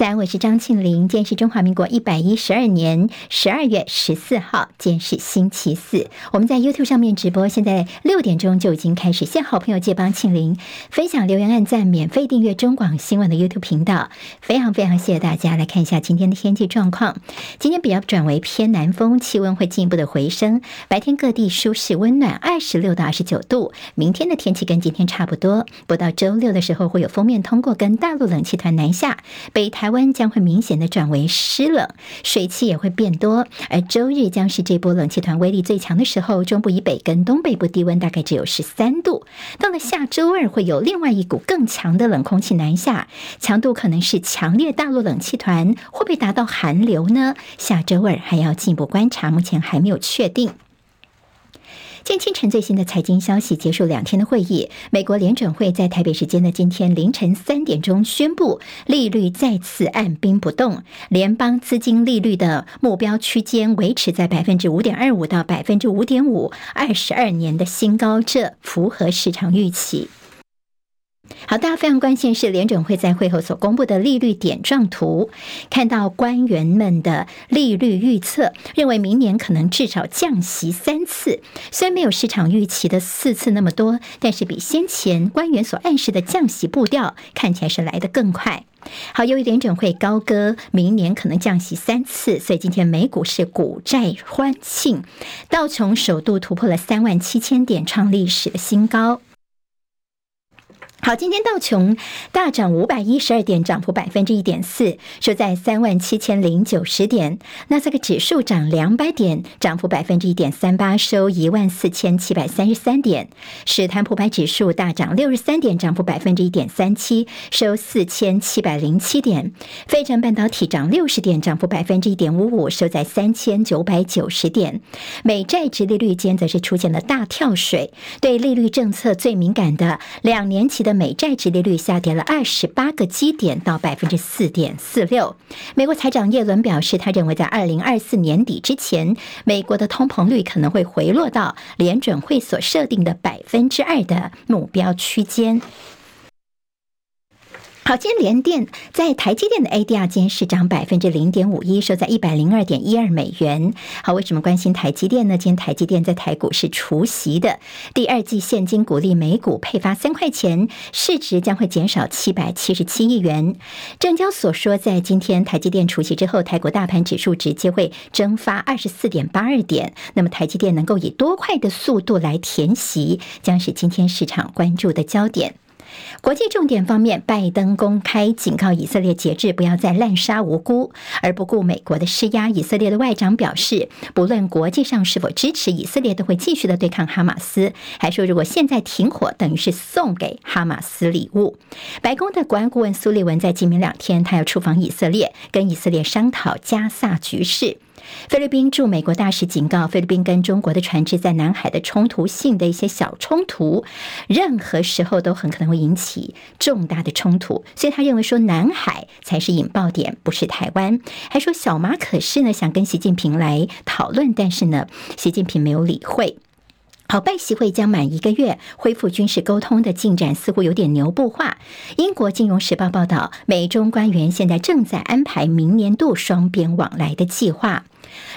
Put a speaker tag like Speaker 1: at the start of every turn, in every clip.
Speaker 1: 三，我是张庆玲。今天是中华民国一百一十二年十二月十四号，今天是星期四。我们在 YouTube 上面直播，现在六点钟就已经开始。谢好朋友借帮庆玲分享、留言、按赞、免费订阅中广新闻的 YouTube 频道，非常非常谢谢大家。来看一下今天的天气状况，今天比较转为偏南风，气温会进一步的回升，白天各地舒适温暖，二十六到二十九度。明天的天气跟今天差不多，不到周六的时候会有锋面通过，跟大陆冷气团南下，北台。温将会明显的转为湿冷，水汽也会变多，而周日将是这波冷气团威力最强的时候。中部以北跟东北部低温大概只有十三度。到了下周二，会有另外一股更强的冷空气南下，强度可能是强烈大陆冷气团，会不会达到寒流呢？下周二还要进一步观察，目前还没有确定。今清晨最新的财经消息，结束两天的会议，美国联准会在台北时间的今天凌晨三点钟宣布，利率再次按兵不动，联邦资金利率的目标区间维持在百分之五点二五到百分之五点五，二十二年的新高，这符合市场预期。好，大家非常关心是联准会在会后所公布的利率点状图，看到官员们的利率预测，认为明年可能至少降息三次，虽然没有市场预期的四次那么多，但是比先前官员所暗示的降息步调看起来是来得更快。好，由于联准会高歌明年可能降息三次，所以今天美股是股债欢庆，道琼首度突破了三万七千点，创历史的新高。好，今天道琼大涨五百一十二点，涨幅百分之一点四，收在三万七千零九十点。纳斯达克指数涨两百点，涨幅百分之一点三八，收一万四千七百三十三点。史坦普百指数大涨六十三点，涨幅百分之一点三七，收四千七百零七点。费城半导体涨六十点，涨幅百分之一点五五，收在三千九百九十点。美债殖利率间则是出现了大跳水，对利率政策最敏感的两年期的。美债殖利率下跌了二十八个基点到百分之四点四六。美国财长耶伦表示，他认为在二零二四年底之前，美国的通膨率可能会回落到联准会所设定的百分之二的目标区间。好，今天联电在台积电的 ADR 间是涨百分之零点五一，收在一百零二点一二美元。好，为什么关心台积电呢？今天台积电在台股是除息的，第二季现金股利每股配发三块钱，市值将会减少七百七十七亿元。证交所说，在今天台积电除息之后，台股大盘指数直接会蒸发二十四点八二点。那么台积电能够以多快的速度来填息，将是今天市场关注的焦点。国际重点方面，拜登公开警告以色列节制，不要再滥杀无辜，而不顾美国的施压。以色列的外长表示，不论国际上是否支持以色列，都会继续的对抗哈马斯。还说，如果现在停火，等于是送给哈马斯礼物。白宫的国安顾问苏利文在今明两天，他要出访以色列，跟以色列商讨加萨局势。菲律宾驻美国大使警告，菲律宾跟中国的船只在南海的冲突性的一些小冲突，任何时候都很可能会引起重大的冲突，所以他认为说南海才是引爆点，不是台湾。还说小马可是呢想跟习近平来讨论，但是呢习近平没有理会。好，拜习会将满一个月，恢复军事沟通的进展似乎有点牛步化。英国金融时报报道，美中官员现在正在安排明年度双边往来的计划。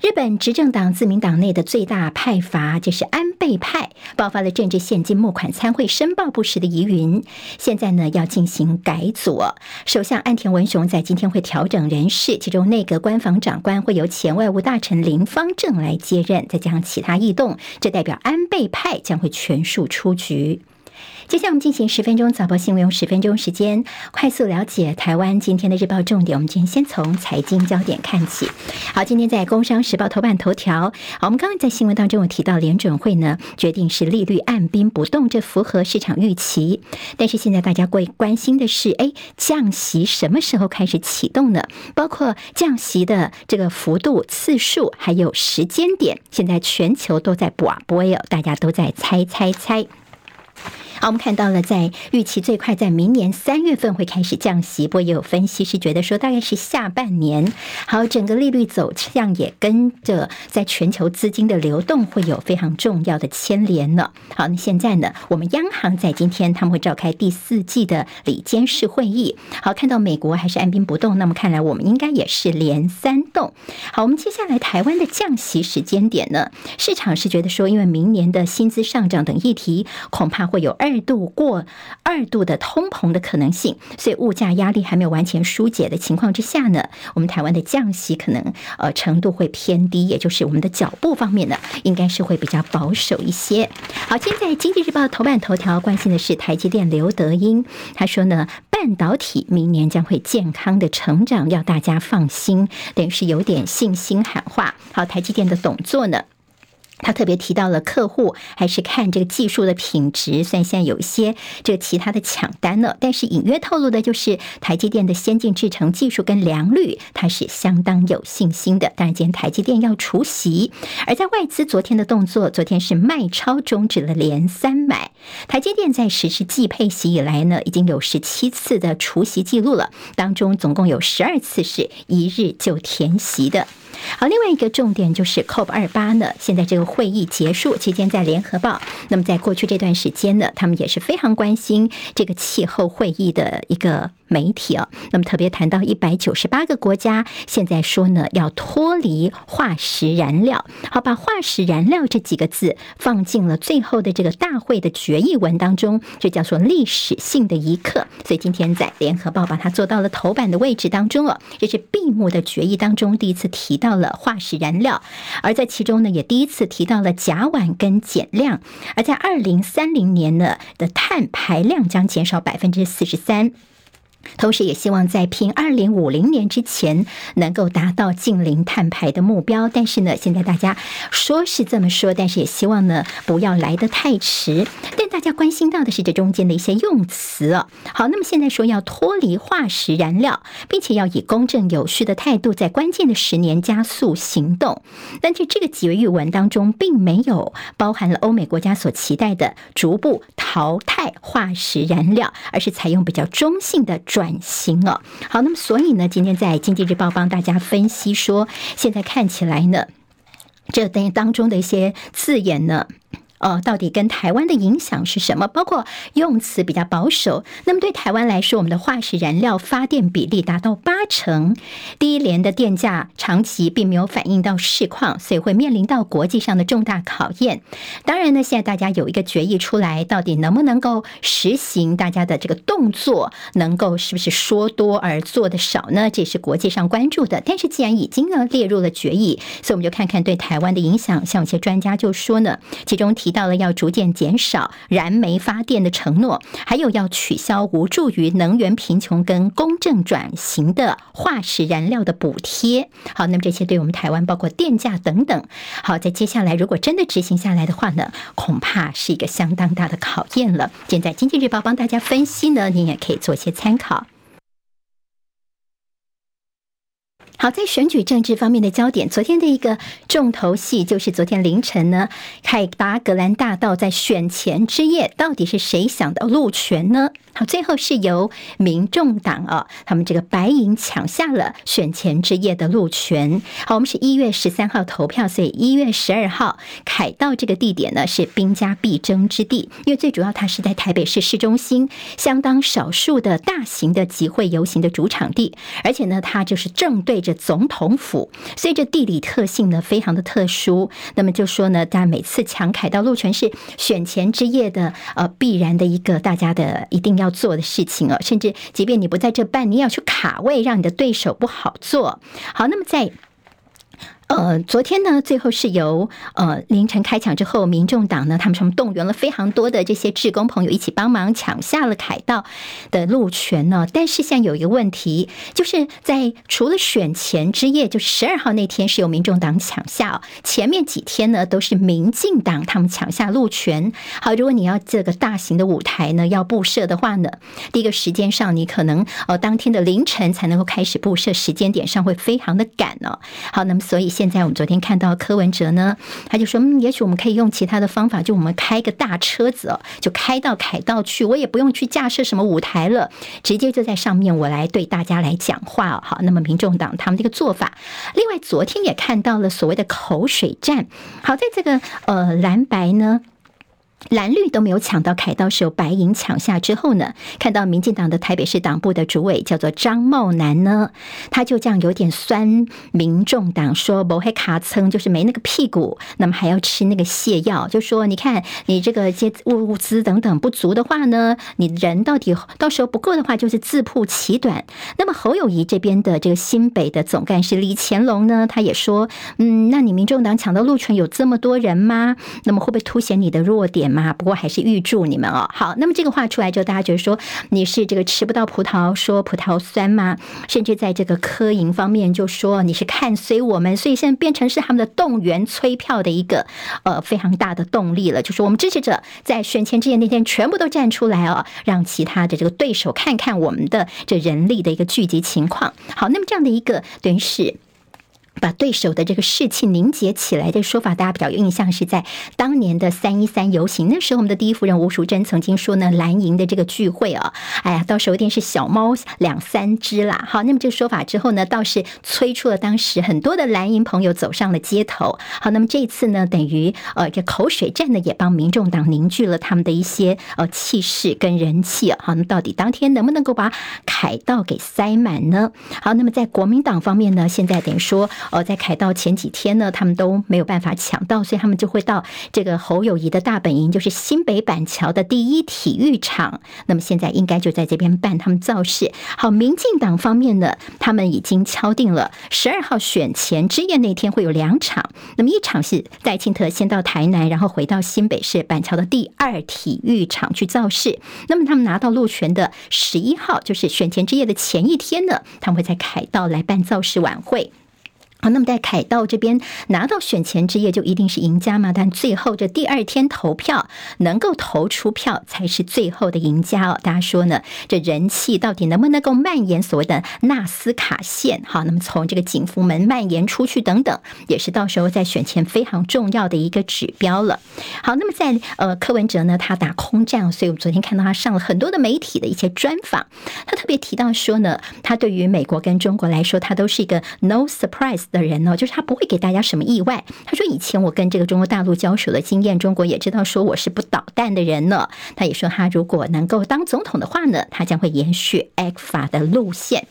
Speaker 1: 日本执政党自民党内的最大派阀就是安倍派，爆发了政治献金募款参会申报不实的疑云。现在呢要进行改组，首相岸田文雄在今天会调整人事，其中内阁官房长官会由前外务大臣林芳正来接任，再加上其他异动，这代表安倍派将会全数出局。接下来我们进行十分钟早报新闻，用十分钟时间快速了解台湾今天的日报重点。我们今天先从财经焦点看起。好，今天在《工商时报》头版头条，我们刚刚在新闻当中有提到联准会呢决定是利率按兵不动，这符合市场预期。但是现在大家会关心的是，哎，降息什么时候开始启动呢？包括降息的这个幅度、次数，还有时间点，现在全球都在博啊博，大家都在猜猜猜。好，我们看到了在预期最快在明年三月份会开始降息，不过也有分析是觉得说大概是下半年。好，整个利率走向也跟着在全球资金的流动会有非常重要的牵连了。好，那现在呢，我们央行在今天他们会召开第四季的里监事会议。好，看到美国还是按兵不动，那么看来我们应该也是连三动。好，我们接下来台湾的降息时间点呢，市场是觉得说，因为明年的薪资上涨等议题，恐怕会有二二度过二度的通膨的可能性，所以物价压力还没有完全疏解的情况之下呢，我们台湾的降息可能呃程度会偏低，也就是我们的脚步方面呢，应该是会比较保守一些。好，现在《经济日报》头版头条关心的是台积电刘德英，他说呢，半导体明年将会健康的成长，要大家放心，等于是有点信心喊话。好，台积电的董座呢？他特别提到了客户还是看这个技术的品质，虽然现在有一些这个其他的抢单了，但是隐约透露的就是台积电的先进制程技术跟良率，它是相当有信心的。当然，今天台积电要除息，而在外资昨天的动作，昨天是卖超终止了连三买。台积电在实施季配息以来呢，已经有十七次的除息记录了，当中总共有十二次是一日就填息的。好，另外一个重点就是 COP 二八呢，现在这个会议结束期间，在联合报，那么在过去这段时间呢，他们也是非常关心这个气候会议的一个。媒体啊，那么特别谈到一百九十八个国家现在说呢，要脱离化石燃料，好，把化石燃料这几个字放进了最后的这个大会的决议文当中，这叫做历史性的一刻。所以今天在联合报把它做到了头版的位置当中哦，这是闭幕的决议当中第一次提到了化石燃料，而在其中呢，也第一次提到了甲烷跟减量，而在二零三零年呢的碳排量将减少百分之四十三。同时，也希望在拼二零五零年之前能够达到近零碳排的目标。但是呢，现在大家说是这么说，但是也希望呢不要来得太迟。但大家关心到的是这中间的一些用词哦。好，那么现在说要脱离化石燃料，并且要以公正有序的态度，在关键的十年加速行动。但是这个决议文当中，并没有包含了欧美国家所期待的逐步淘汰化石燃料，而是采用比较中性的。转型啊，好，那么所以呢，今天在《经济日报》帮大家分析说，现在看起来呢，这等于当中的一些字眼呢。呃，到底跟台湾的影响是什么？包括用词比较保守。那么对台湾来说，我们的化石燃料发电比例达到八成，第一联的电价长期并没有反映到市况，所以会面临到国际上的重大考验。当然呢，现在大家有一个决议出来，到底能不能够实行？大家的这个动作能够是不是说多而做的少呢？这是国际上关注的。但是既然已经呢列入了决议，所以我们就看看对台湾的影响。像有些专家就说呢，其中提。提到了要逐渐减少燃煤发电的承诺，还有要取消无助于能源贫穷跟公正转型的化石燃料的补贴。好，那么这些对我们台湾，包括电价等等，好，在接下来如果真的执行下来的话呢，恐怕是一个相当大的考验了。现在经济日报帮大家分析呢，您也可以做些参考。好，在选举政治方面的焦点，昨天的一个重头戏就是昨天凌晨呢，凯达格兰大道在选前之夜，到底是谁想到路权呢？好，最后是由民众党啊，他们这个白银抢下了选前之夜的路权。好，我们是一月十三号投票，所以一月十二号凯道这个地点呢是兵家必争之地，因为最主要它是在台北市市中心，相当少数的大型的集会游行的主场地，而且呢，它就是正对总统府，所以这地理特性呢非常的特殊。那么就说呢，大家每次强凯道路权是选前之夜的呃必然的一个大家的一定要做的事情啊。甚至即便你不在这办，你要去卡位，让你的对手不好做。好，那么在。呃，昨天呢，最后是由呃凌晨开抢之后，民众党呢，他们什么动员了非常多的这些志工朋友一起帮忙抢下了凯道的路权呢。但是现在有一个问题，就是在除了选前之夜，就十二号那天是由民众党抢下，前面几天呢都是民进党他们抢下路权。好，如果你要这个大型的舞台呢要布设的话呢，第一个时间上你可能呃当天的凌晨才能够开始布设，时间点上会非常的赶哦。好，那么所以。现在我们昨天看到柯文哲呢，他就说，嗯，也许我们可以用其他的方法，就我们开个大车子哦，就开到凯道去，我也不用去架设什么舞台了，直接就在上面我来对大家来讲话。好，那么民众党他们这个做法，另外昨天也看到了所谓的口水战。好，在这个呃蓝白呢。蓝绿都没有抢到凯道，是由白银抢下之后呢，看到民进党的台北市党部的主委叫做张茂南呢，他就这样有点酸民众党，说不会卡蹭，就是没那个屁股，那么还要吃那个泻药，就说你看你这个些物物资等等不足的话呢，你人到底到时候不够的话，就是自曝其短。那么侯友谊这边的这个新北的总干事李干龙呢，他也说，嗯，那你民众党抢到路权有这么多人吗？那么会不会凸显你的弱点？啊，不过还是预祝你们哦。好，那么这个话出来之后，大家觉得说你是这个吃不到葡萄说葡萄酸吗？甚至在这个科营方面就说你是看衰我们，所以现在变成是他们的动员催票的一个呃非常大的动力了。就是我们支持者在选前之夜那天全部都站出来哦，让其他的这个对手看看我们的这人力的一个聚集情况。好，那么这样的一个等于是。把对手的这个士气凝结起来的说法，大家比较有印象是在当年的三一三游行。那时候，我们的第一夫人吴淑珍曾经说呢，蓝营的这个聚会啊，哎呀，到时候一定是小猫两三只啦。好，那么这个说法之后呢，倒是催出了当时很多的蓝营朋友走上了街头。好，那么这一次呢，等于呃，这口水战呢，也帮民众党凝聚了他们的一些呃气势跟人气。好，那么到底当天能不能够把凯道给塞满呢？好，那么在国民党方面呢，现在等于说。哦，在凯道前几天呢，他们都没有办法抢到，所以他们就会到这个侯友谊的大本营，就是新北板桥的第一体育场。那么现在应该就在这边办他们造势。好，民进党方面呢，他们已经敲定了十二号选前之夜那天会有两场。那么一场是赖清特先到台南，然后回到新北市板桥的第二体育场去造势。那么他们拿到路权的十一号，就是选前之夜的前一天呢，他们会在凯道来办造势晚会。好，那么在凯道这边拿到选前之夜就一定是赢家吗？但最后这第二天投票能够投出票才是最后的赢家哦。大家说呢？这人气到底能不能够蔓延所谓的纳斯卡线？好，那么从这个景福门蔓延出去等等，也是到时候在选前非常重要的一个指标了。好，那么在呃柯文哲呢，他打空战，所以我们昨天看到他上了很多的媒体的一些专访，他特别提到说呢，他对于美国跟中国来说，他都是一个 no surprise。的人呢，就是他不会给大家什么意外。他说以前我跟这个中国大陆交手的经验，中国也知道说我是不捣蛋的人呢。他也说他如果能够当总统的话呢，他将会延续艾克法的路线。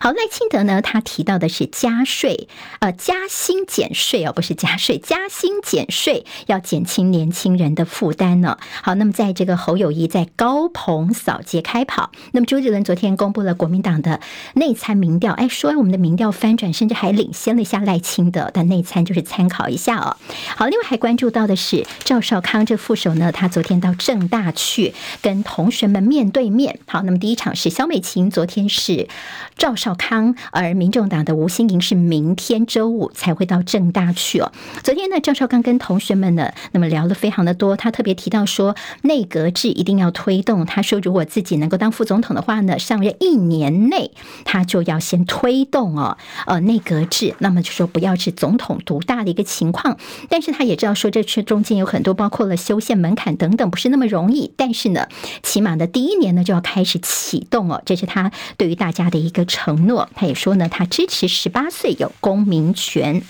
Speaker 1: 好，赖清德呢，他提到的是加税，呃，加薪减税哦，不是加税，加薪减税，要减轻年轻人的负担呢。好，那么在这个侯友谊在高朋扫街开跑，那么朱立伦昨天公布了国民党的内参民调，哎，说我们的民调翻转，甚至还领先了一下赖清德，但内参就是参考一下哦。好，另外还关注到的是赵少康这副手呢，他昨天到政大去跟同学们面对面。好，那么第一场是萧美琴，昨天是。赵赵少康，而民众党的吴欣盈是明天周五才会到政大去哦。昨天呢，赵少康跟同学们呢，那么聊得非常的多。他特别提到说，内阁制一定要推动。他说，如果自己能够当副总统的话呢，上任一年内他就要先推动哦，呃，内阁制。那么就说不要是总统独大的一个情况。但是他也知道说，这这中间有很多包括了修宪门槛等等，不是那么容易。但是呢，起码的第一年呢，就要开始启动哦。这是他对于大家的一个。承承诺，他也说呢，他支持十八岁有公民权。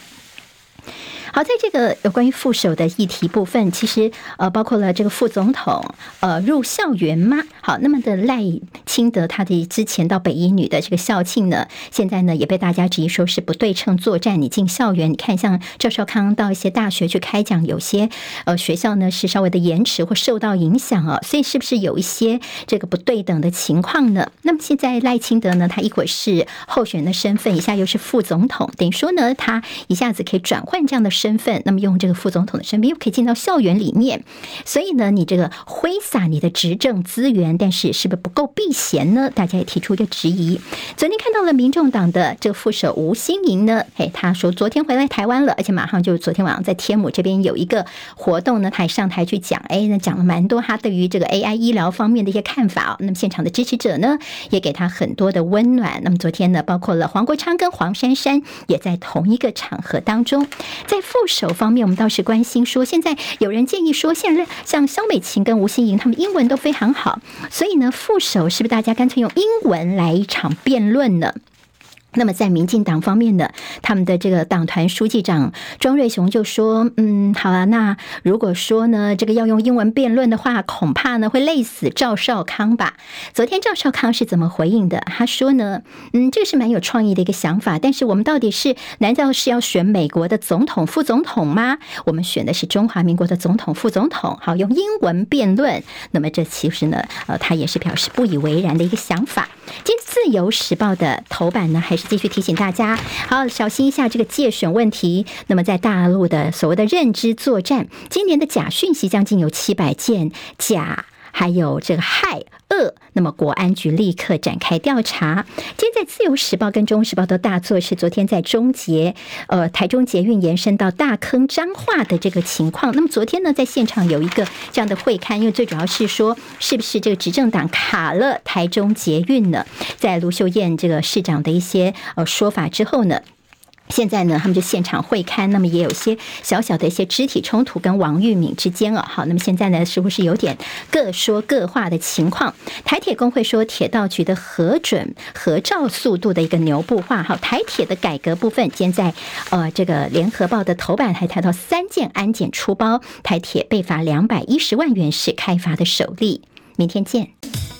Speaker 1: 好，在这个有关于副手的议题部分，其实呃，包括了这个副总统呃入校园吗？好，那么的赖清德他的之前到北一女的这个校庆呢，现在呢也被大家质疑说是不对称作战。你进校园，你看像赵少康到一些大学去开讲，有些呃学校呢是稍微的延迟或受到影响啊，所以是不是有一些这个不对等的情况呢？那么现在赖清德呢，他一会是候选人的身份，一下又是副总统，等于说呢，他一下子可以转换这样的。身份，那么用这个副总统的身份又可以进到校园里面，所以呢，你这个挥洒你的执政资源，但是是不是不够避嫌呢？大家也提出一个质疑。昨天看到了民众党的这个副手吴欣盈呢，嘿，他说昨天回来台湾了，而且马上就昨天晚上在天母这边有一个活动呢，他也上台去讲，哎，那讲了蛮多他对于这个 AI 医疗方面的一些看法。那么现场的支持者呢，也给他很多的温暖。那么昨天呢，包括了黄国昌跟黄珊珊也在同一个场合当中。在副手方面，我们倒是关心说，现在有人建议说，现在像肖美琴跟吴欣盈他们英文都非常好，所以呢，副手是不是大家干脆用英文来一场辩论呢？那么在民进党方面呢，他们的这个党团书记长庄瑞雄就说：“嗯，好啊，那如果说呢，这个要用英文辩论的话，恐怕呢会累死赵少康吧？”昨天赵少康是怎么回应的？他说呢：“嗯，这个是蛮有创意的一个想法，但是我们到底是难道是要选美国的总统、副总统吗？我们选的是中华民国的总统、副总统，好，用英文辩论。那么这其实呢，呃，他也是表示不以为然的一个想法。今自由时报的头版呢，还继续提醒大家，好，小心一下这个界选问题。那么，在大陆的所谓的认知作战，今年的假讯息将近有七百件假。还有这个害恶，那么国安局立刻展开调查。今天在《自由时报》跟《中时报》都大作是昨天在中捷，呃，台中捷运延伸到大坑彰化的这个情况。那么昨天呢，在现场有一个这样的会勘，因为最主要是说，是不是这个执政党卡了台中捷运呢？在卢秀燕这个市长的一些呃说法之后呢？现在呢，他们就现场会勘，那么也有些小小的一些肢体冲突，跟王玉敏之间哦，好，那么现在呢，是不是有点各说各话的情况？台铁工会说，铁道局的核准合照速度的一个牛步化，好，台铁的改革部分，现在呃这个联合报的头版还谈到三件安检出包，台铁被罚两百一十万元是开罚的首例。明天见。